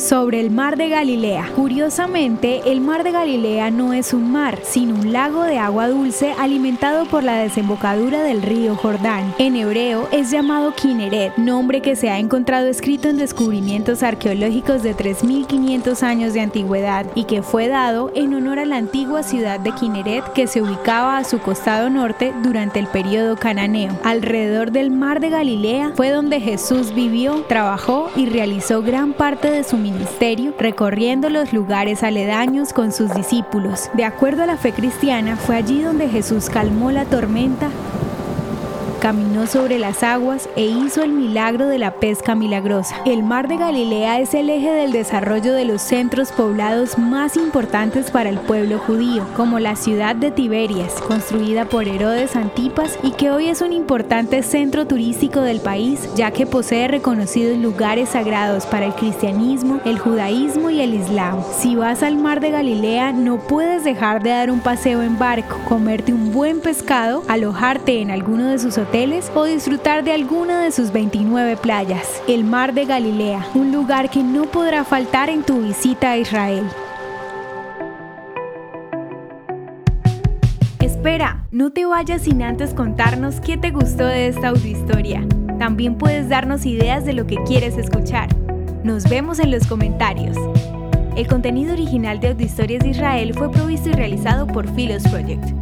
sobre el mar de Galilea. Curiosamente, el mar de Galilea no es un mar, sino un lago de agua dulce alimentado por la desembocadura del río Jordán. En hebreo es llamado Kineret, nombre que se ha encontrado escrito en descubrimientos arqueológicos de 3.500 años de antigüedad y que fue dado en honor a la antigua ciudad de Kineret que se ubicaba a su costado norte durante el periodo cananeo. Alrededor del mar de Galilea fue donde Jesús vivió, trabajó y realizó gran parte de su ministerio recorriendo los lugares aledaños con sus discípulos. De acuerdo a la fe cristiana, fue allí donde Jesús calmó la tormenta caminó sobre las aguas e hizo el milagro de la pesca milagrosa. El mar de Galilea es el eje del desarrollo de los centros poblados más importantes para el pueblo judío, como la ciudad de Tiberias, construida por Herodes Antipas y que hoy es un importante centro turístico del país, ya que posee reconocidos lugares sagrados para el cristianismo, el judaísmo y el islam. Si vas al mar de Galilea, no puedes dejar de dar un paseo en barco, comerte un buen pescado, alojarte en alguno de sus o disfrutar de alguna de sus 29 playas. El mar de Galilea, un lugar que no podrá faltar en tu visita a Israel. Espera, no te vayas sin antes contarnos qué te gustó de esta audiohistoria. También puedes darnos ideas de lo que quieres escuchar. Nos vemos en los comentarios. El contenido original de Audiohistorias de Israel fue provisto y realizado por Philos Project.